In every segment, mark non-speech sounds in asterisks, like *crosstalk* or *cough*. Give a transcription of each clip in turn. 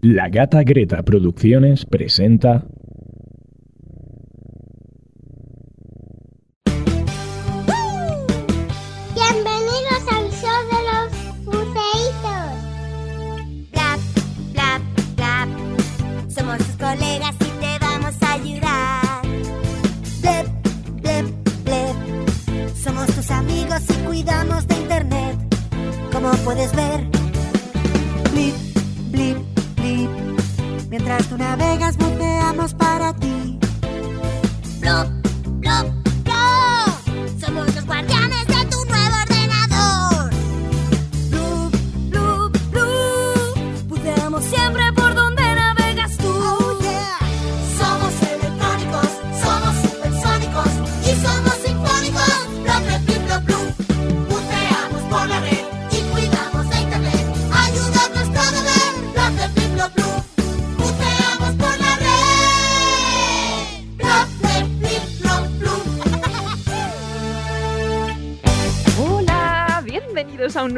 La Gata Greta Producciones presenta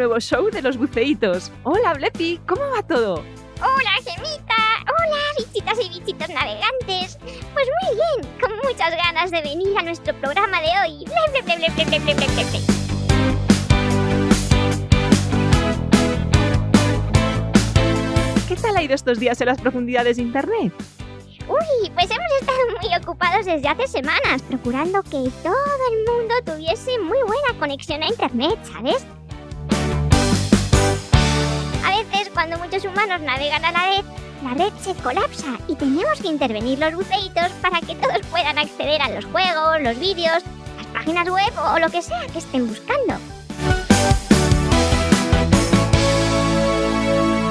nuevo show de los buceitos. Hola, Blepi, ¿cómo va todo? Hola, Gemita. Hola, bichitas y bichitos navegantes. Pues muy bien, con muchas ganas de venir a nuestro programa de hoy. Ble, ble, ble, ¿Qué tal ha ido estos días en las profundidades de Internet? Uy, pues hemos estado muy ocupados desde hace semanas, procurando que todo el mundo tuviese muy buena conexión a Internet, ¿sabes? Cuando muchos humanos navegan a la red, la red se colapsa y tenemos que intervenir los buceitos para que todos puedan acceder a los juegos, los vídeos, las páginas web o lo que sea que estén buscando.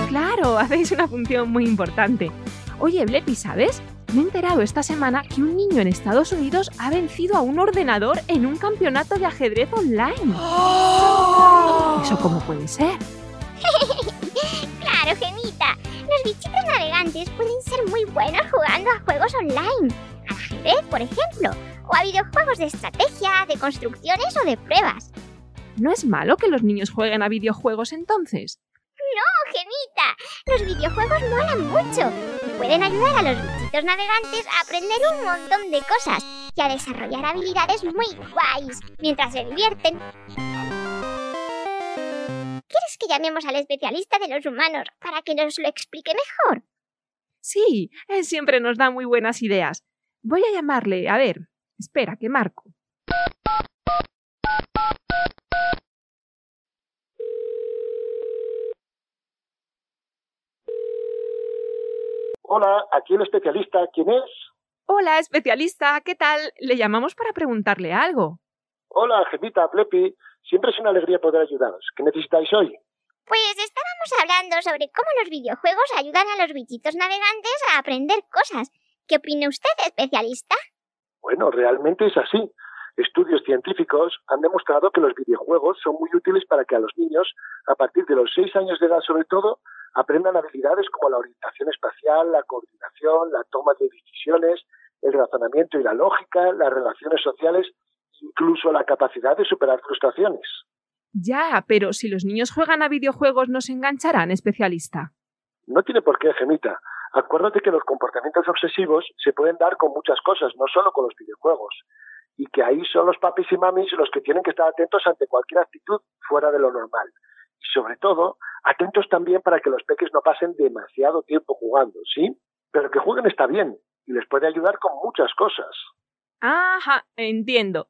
Claro, *laughs* hacéis una función muy importante. Oye, Blepi, ¿sabes? Me he enterado esta semana que un niño en Estados Unidos ha vencido a un ordenador en un campeonato de ajedrez online. ¿Eso cómo puede ser? *laughs* Claro, Gemita. Los bichitos navegantes pueden ser muy buenos jugando a juegos online. Al ajedrez, por ejemplo. O a videojuegos de estrategia, de construcciones o de pruebas. ¿No es malo que los niños jueguen a videojuegos entonces? ¡No, Gemita! Los videojuegos molan mucho. Y pueden ayudar a los bichitos navegantes a aprender un montón de cosas y a desarrollar habilidades muy guays mientras se divierten. ¿Quieres que llamemos al especialista de los humanos para que nos lo explique mejor? Sí, él siempre nos da muy buenas ideas. Voy a llamarle. A ver, espera, que marco. Hola, aquí el especialista. ¿Quién es? Hola, especialista, ¿qué tal? Le llamamos para preguntarle algo. Hola, Gemita, Plepi. Siempre es una alegría poder ayudaros. ¿Qué necesitáis hoy? Pues estábamos hablando sobre cómo los videojuegos ayudan a los bichitos navegantes a aprender cosas. ¿Qué opina usted, especialista? Bueno, realmente es así. Estudios científicos han demostrado que los videojuegos son muy útiles para que a los niños, a partir de los seis años de edad sobre todo, aprendan habilidades como la orientación espacial, la coordinación, la toma de decisiones, el razonamiento y la lógica, las relaciones sociales, incluso la capacidad de superar frustraciones. Ya, pero si los niños juegan a videojuegos, ¿no se engancharán, especialista? No tiene por qué, Gemita. Acuérdate que los comportamientos obsesivos se pueden dar con muchas cosas, no solo con los videojuegos. Y que ahí son los papis y mamis los que tienen que estar atentos ante cualquier actitud fuera de lo normal. Y sobre todo, atentos también para que los peques no pasen demasiado tiempo jugando, ¿sí? Pero que jueguen está bien y les puede ayudar con muchas cosas. Ajá, entiendo.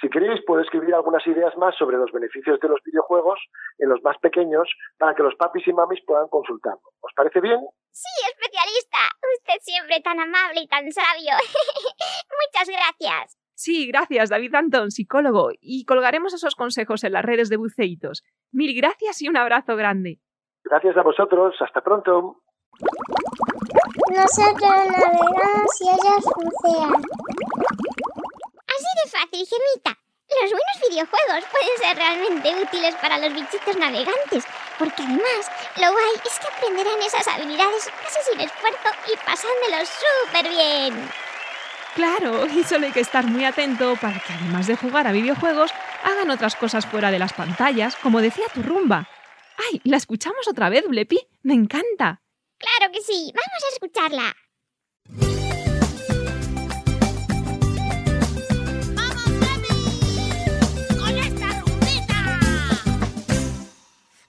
Si queréis, puedo escribir algunas ideas más sobre los beneficios de los videojuegos en los más pequeños para que los papis y mamis puedan consultarlo. ¿Os parece bien? Sí, especialista. Usted siempre tan amable y tan sabio. *laughs* Muchas gracias. Sí, gracias, David Antón, psicólogo, y colgaremos esos consejos en las redes de buceitos. Mil gracias y un abrazo grande. Gracias a vosotros. Hasta pronto. Nosotros navegamos y ellos bucean. Así de fácil, Gemita. Los buenos videojuegos pueden ser realmente útiles para los bichitos navegantes, porque además lo guay es que aprenderán esas habilidades casi sin esfuerzo y pasándolo súper bien. Claro, y solo hay que estar muy atento para que además de jugar a videojuegos, hagan otras cosas fuera de las pantallas, como decía tu rumba. ¡Ay! ¿La escuchamos otra vez, Blepi? ¡Me encanta! Claro que sí. Vamos a escucharla.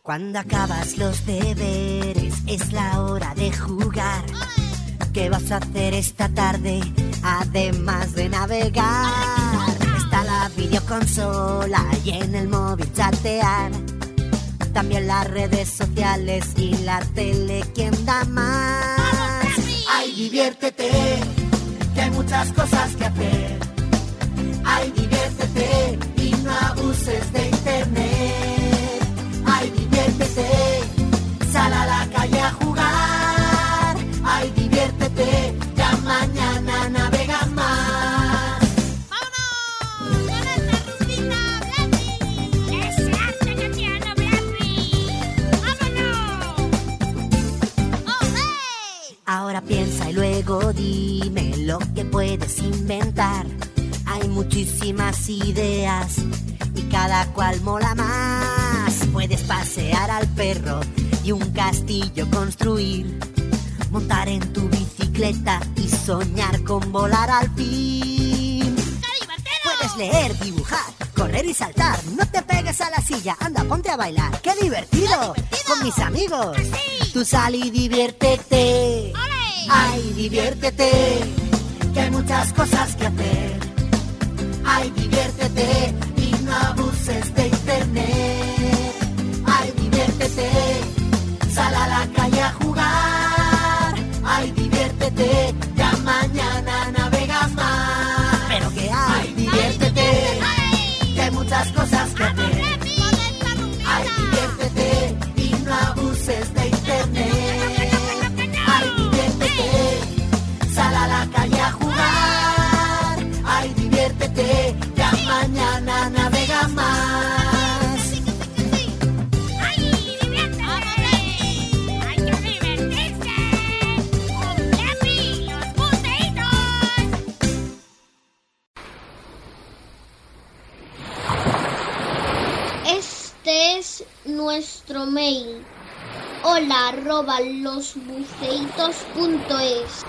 Cuando acabas los deberes es la hora de jugar. ¿Qué vas a hacer esta tarde? Además de navegar. Está la videoconsola y en el móvil chatear. También las redes sociales y la tele, ¿quién da más? Ay, diviértete, que hay muchas cosas que hacer. Ay, diviértete y no abuses de internet. Inventar. Hay muchísimas ideas y cada cual mola más. Puedes pasear al perro y un castillo construir. Montar en tu bicicleta y soñar con volar al fin. Puedes leer, dibujar, correr y saltar. No te pegues a la silla, anda, ponte a bailar. ¡Qué divertido! Con mis amigos. Tú sal y diviértete. Ay, diviértete. Que hay muchas cosas que hacer. Ay, diviértete es nuestro mail. Hola arroba losbuceitos.es.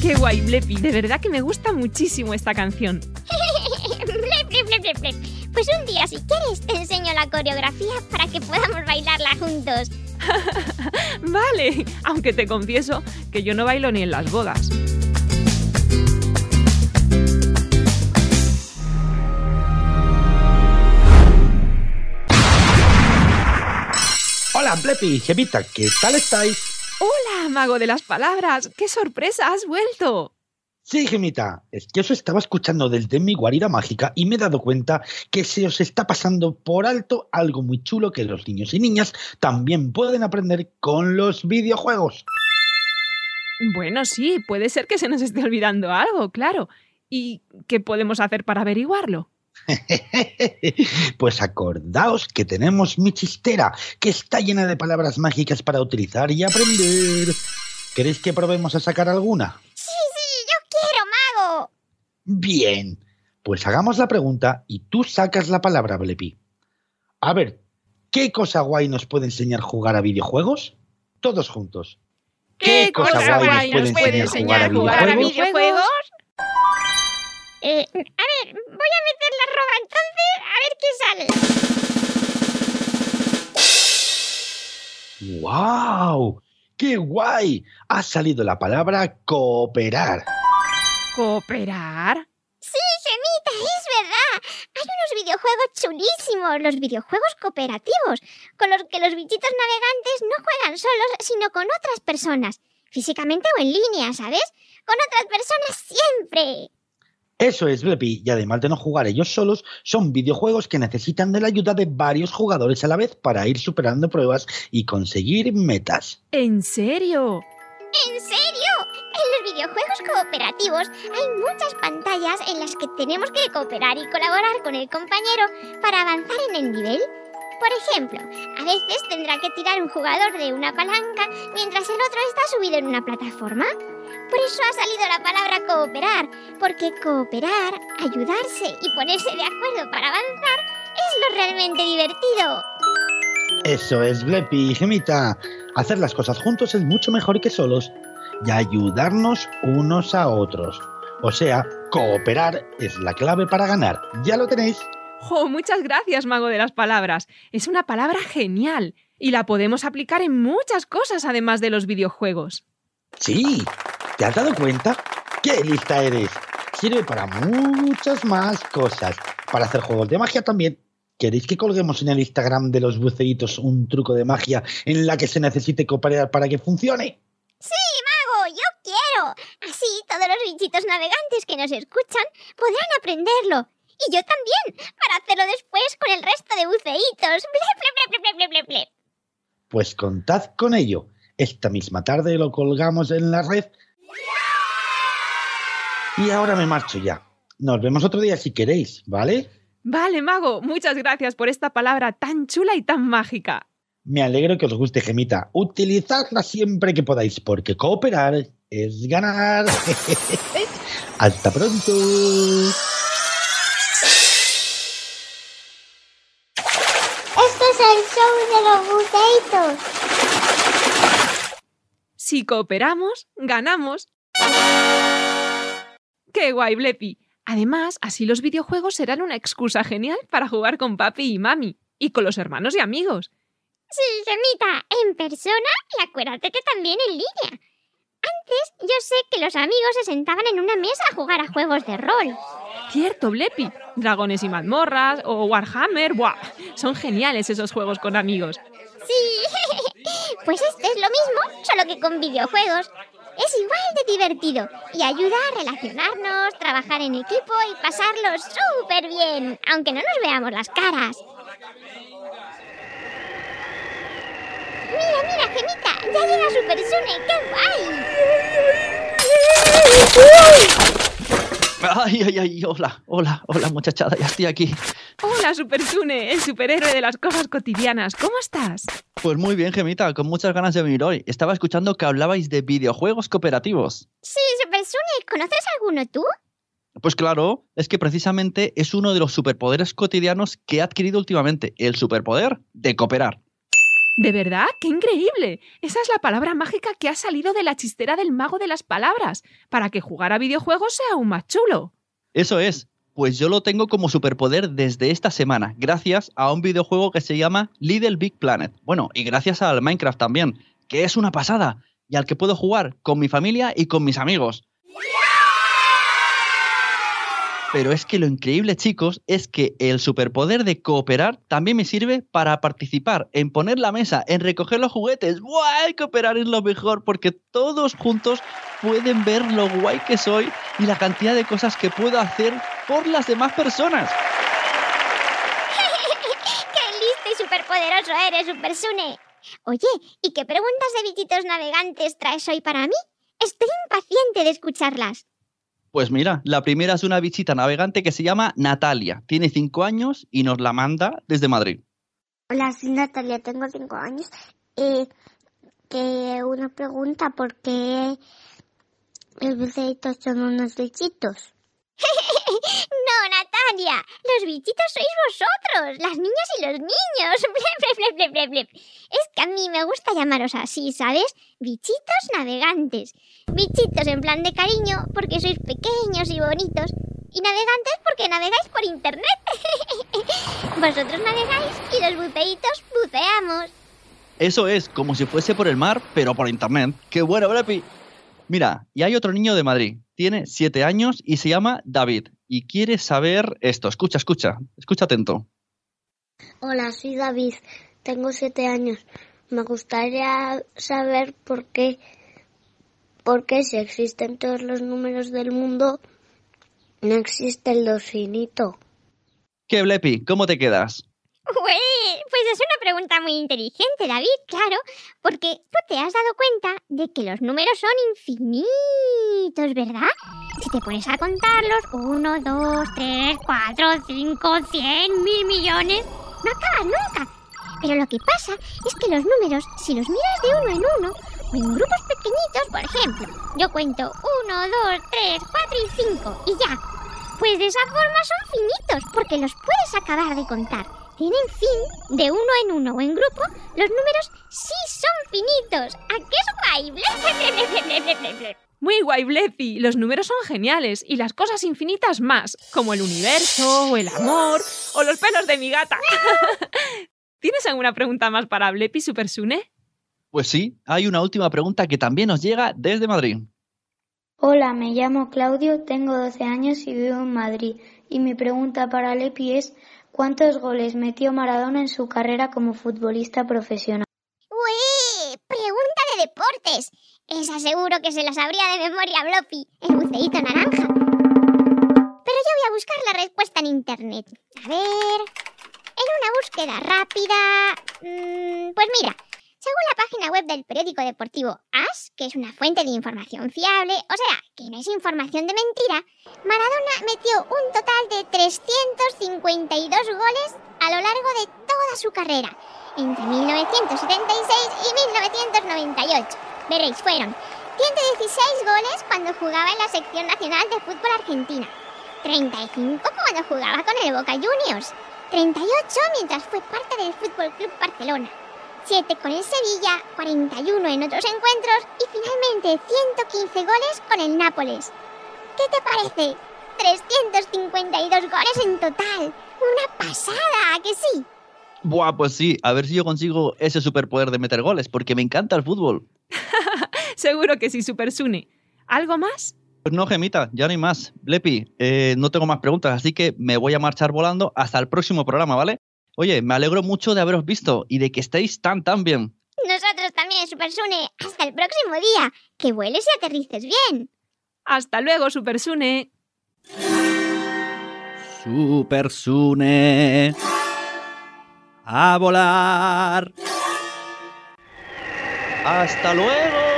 Qué guay, Blepi. De verdad que me gusta muchísimo esta canción. *laughs* Pues un día, si quieres, te enseño la coreografía para que podamos bailarla juntos. *laughs* Vale, aunque te confieso que yo no bailo ni en las bodas. Hola, Blepi y Gemita, ¿qué tal estáis? Hola, mago de las palabras. ¡Qué sorpresa! ¡Has vuelto! Sí, Gemita, es que os estaba escuchando desde mi guarida mágica y me he dado cuenta que se os está pasando por alto algo muy chulo que los niños y niñas también pueden aprender con los videojuegos. Bueno, sí, puede ser que se nos esté olvidando algo, claro. ¿Y qué podemos hacer para averiguarlo? *laughs* pues acordaos que tenemos mi chistera, que está llena de palabras mágicas para utilizar y aprender. ¿Queréis que probemos a sacar alguna? Sí, sí, yo quiero, mago. Bien, pues hagamos la pregunta y tú sacas la palabra, Blepi. A ver, ¿qué cosa guay nos puede enseñar jugar a videojuegos? Todos juntos. ¿Qué cosa guay nos puede enseñar jugar a videojuegos? Eh, a ver, voy a meter la roba entonces, a ver qué sale. ¡Wow! ¡Qué guay! Ha salido la palabra cooperar. ¿Cooperar? Sí, Gemita, es verdad. Hay unos videojuegos chulísimos, los videojuegos cooperativos, con los que los bichitos navegantes no juegan solos, sino con otras personas, físicamente o en línea, ¿sabes? Con otras personas siempre. Eso es, Blepi, y además de no jugar ellos solos, son videojuegos que necesitan de la ayuda de varios jugadores a la vez para ir superando pruebas y conseguir metas. ¿En serio? ¿En serio? En los videojuegos cooperativos hay muchas pantallas en las que tenemos que cooperar y colaborar con el compañero para avanzar en el nivel. Por ejemplo, a veces tendrá que tirar un jugador de una palanca mientras el otro está subido en una plataforma. Por eso ha salido la palabra cooperar, porque cooperar, ayudarse y ponerse de acuerdo para avanzar es lo realmente divertido. Eso es, Blepi y Gemita. Hacer las cosas juntos es mucho mejor que solos. Y ayudarnos unos a otros. O sea, cooperar es la clave para ganar. ¿Ya lo tenéis? ¡Jo! Muchas gracias, mago de las palabras. Es una palabra genial y la podemos aplicar en muchas cosas además de los videojuegos. Sí. ¿Te has dado cuenta? ¡Qué lista eres! Sirve para muchas más cosas. Para hacer juegos de magia también. ¿Queréis que colguemos en el Instagram de los buceitos un truco de magia en la que se necesite cooperar para que funcione? Sí, mago, yo quiero. Así todos los bichitos navegantes que nos escuchan podrán aprenderlo. Y yo también, para hacerlo después con el resto de buceitos. Ble, ble, ble, ble, ble, ble, ble. Pues contad con ello. Esta misma tarde lo colgamos en la red. Y ahora me marcho ya. Nos vemos otro día si queréis, ¿vale? Vale, mago, muchas gracias por esta palabra tan chula y tan mágica. Me alegro que os guste, Gemita. Utilizadla siempre que podáis, porque cooperar es ganar. *laughs* Hasta pronto. Este es el show de los buceitos. Si cooperamos, ganamos. ¡Qué guay, Blepi! Además, así los videojuegos serán una excusa genial para jugar con papi y mami, y con los hermanos y amigos. Sí, Gemita, en persona y acuérdate que también en línea. Antes yo sé que los amigos se sentaban en una mesa a jugar a juegos de rol. Cierto, Blepi. Dragones y mazmorras o Warhammer. ¡Buah! Son geniales esos juegos con amigos. Sí, *laughs* pues este es lo mismo, solo que con videojuegos. Es igual de divertido y ayuda a relacionarnos, trabajar en equipo y pasarlo súper bien, aunque no nos veamos las caras. Mira, mira, Gemita, ya llega Super Sune, qué guay. Ay, ay, ay, hola, hola, hola muchachada, ya estoy aquí. Hola, Super Sune, el superhéroe de las cosas cotidianas. ¿Cómo estás? Pues muy bien, Gemita, con muchas ganas de venir hoy. Estaba escuchando que hablabais de videojuegos cooperativos. Sí, Super Sune, ¿conoces alguno tú? Pues claro, es que precisamente es uno de los superpoderes cotidianos que he adquirido últimamente, el superpoder de cooperar. ¿De verdad? ¡Qué increíble! Esa es la palabra mágica que ha salido de la chistera del mago de las palabras, para que jugar a videojuegos sea aún más chulo. Eso es, pues yo lo tengo como superpoder desde esta semana, gracias a un videojuego que se llama Little Big Planet. Bueno, y gracias al Minecraft también, que es una pasada, y al que puedo jugar con mi familia y con mis amigos. Pero es que lo increíble, chicos, es que el superpoder de cooperar también me sirve para participar en poner la mesa, en recoger los juguetes. ¡Guay! Cooperar es lo mejor porque todos juntos pueden ver lo guay que soy y la cantidad de cosas que puedo hacer por las demás personas. *laughs* ¡Qué listo y superpoderoso eres, Super Sune! Oye, ¿y qué preguntas de bichitos navegantes traes hoy para mí? Estoy impaciente de escucharlas. Pues mira, la primera es una bichita navegante que se llama Natalia. Tiene cinco años y nos la manda desde Madrid. Hola, soy Natalia, tengo cinco años. Eh, que una pregunta, ¿por qué los buceitos son unos bichitos? *laughs* no, Natalia, los bichitos sois vosotros, las niñas y los niños. *laughs* Es que a mí me gusta llamaros así, ¿sabes? Bichitos navegantes. Bichitos en plan de cariño porque sois pequeños y bonitos. Y navegantes porque navegáis por internet. *laughs* Vosotros navegáis y los buceitos buceamos. Eso es, como si fuese por el mar, pero por internet. ¡Qué bueno! Mira, y hay otro niño de Madrid. Tiene siete años y se llama David. Y quiere saber esto. Escucha, escucha. Escucha atento. Hola, soy David, tengo siete años. Me gustaría saber por qué, por qué si existen todos los números del mundo, no existe el dos finito. ¿Qué, Blepi? ¿Cómo te quedas? Ué, pues es una pregunta muy inteligente, David, claro, porque tú te has dado cuenta de que los números son infinitos, ¿verdad? Si te pones a contarlos, uno, dos, tres, cuatro, cinco, cien, mil millones, no acabas nunca. Pero lo que pasa es que los números, si los miras de uno en uno, o en grupos pequeñitos, por ejemplo. Yo cuento 1, 2, 3, 4 y 5 y ya. Pues de esa forma son finitos, porque los puedes acabar de contar. Tienen fin de uno en uno o en grupo, los números sí son finitos. ¿A qué es guay? *laughs* Muy guay, Blepi. Los números son geniales y las cosas infinitas más, como el universo, o el amor, o los pelos de mi gata. *laughs* ¿Tienes alguna pregunta más para Blepi Supersune? Pues sí, hay una última pregunta que también nos llega desde Madrid. Hola, me llamo Claudio, tengo 12 años y vivo en Madrid. Y mi pregunta para Lepi es, ¿cuántos goles metió Maradona en su carrera como futbolista profesional? ¡Uy! Pregunta de deportes. Esa seguro que se la sabría de memoria Bloppy, el buceíto naranja. Pero yo voy a buscar la respuesta en internet. A ver. En una búsqueda rápida. mm, pues mira, según la página web del periódico deportivo AS, que es una fuente de información fiable, o sea, que no es información de mentira, Maradona metió un total de 352 goles a lo largo de toda su carrera, entre 1976 y 1998. Veréis, fueron 116 goles cuando jugaba en la sección nacional de fútbol argentina, 35 cuando jugaba con el Boca Juniors, 38 mientras fue parte del Fútbol Club Barcelona, 7 con el Sevilla, 41 en otros encuentros y finalmente 115 goles con el Nápoles. ¿Qué te parece? 352 goles en total. Una pasada, ¿a que sí? Buah, pues sí, a ver si yo consigo ese superpoder de meter goles, porque me encanta el fútbol. *laughs* Seguro que sí, Supersune. ¿Algo más? Pues no, Gemita, ya no hay más. Blepi, eh, no tengo más preguntas, así que me voy a marchar volando hasta el próximo programa, ¿vale? Oye, me alegro mucho de haberos visto y de que estéis tan, tan bien. Nosotros también, Supersune. Hasta el próximo día. Que vueles y aterrices bien. Hasta luego, Supersune. Super Sune. A volar. Hasta luego.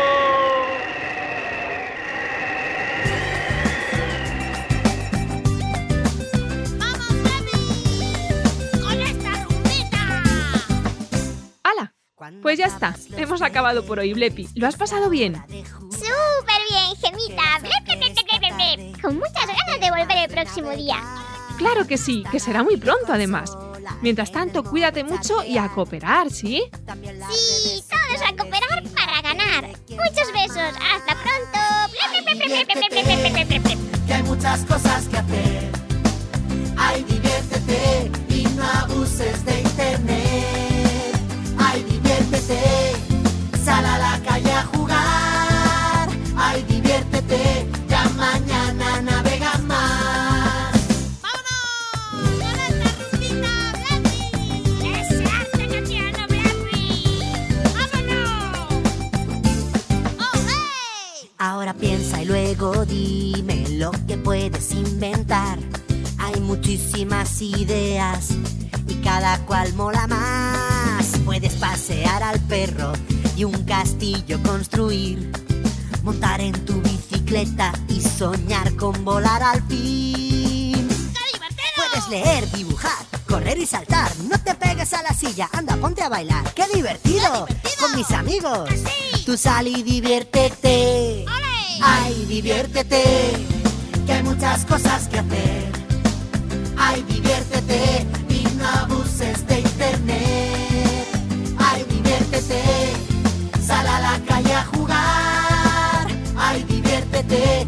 Pues ya está, hemos acabado por hoy, Blepi. ¿Lo has pasado bien? ¡Súper bien, Gemita! Con muchas ganas de volver el próximo día. Claro que sí, que será muy pronto además. Mientras tanto, cuídate mucho y a cooperar, ¿sí? Sí, todos a cooperar para ganar. Muchos besos, hasta pronto. Que hay muchas cosas que hacer. Puedes inventar. Hay muchísimas ideas y cada cual mola más. Puedes pasear al perro y un castillo construir. Montar en tu bicicleta y soñar con volar al fin. Puedes leer, dibujar, correr y saltar. No te pegues a la silla, anda, ponte a bailar. ¡Qué divertido! Con mis amigos. Tú sal y diviértete. Ay, diviértete. Que hay muchas cosas que hacer. Ay, diviértete y no abuses de internet. Ay, diviértete, sal a la calle a jugar. Ay, diviértete,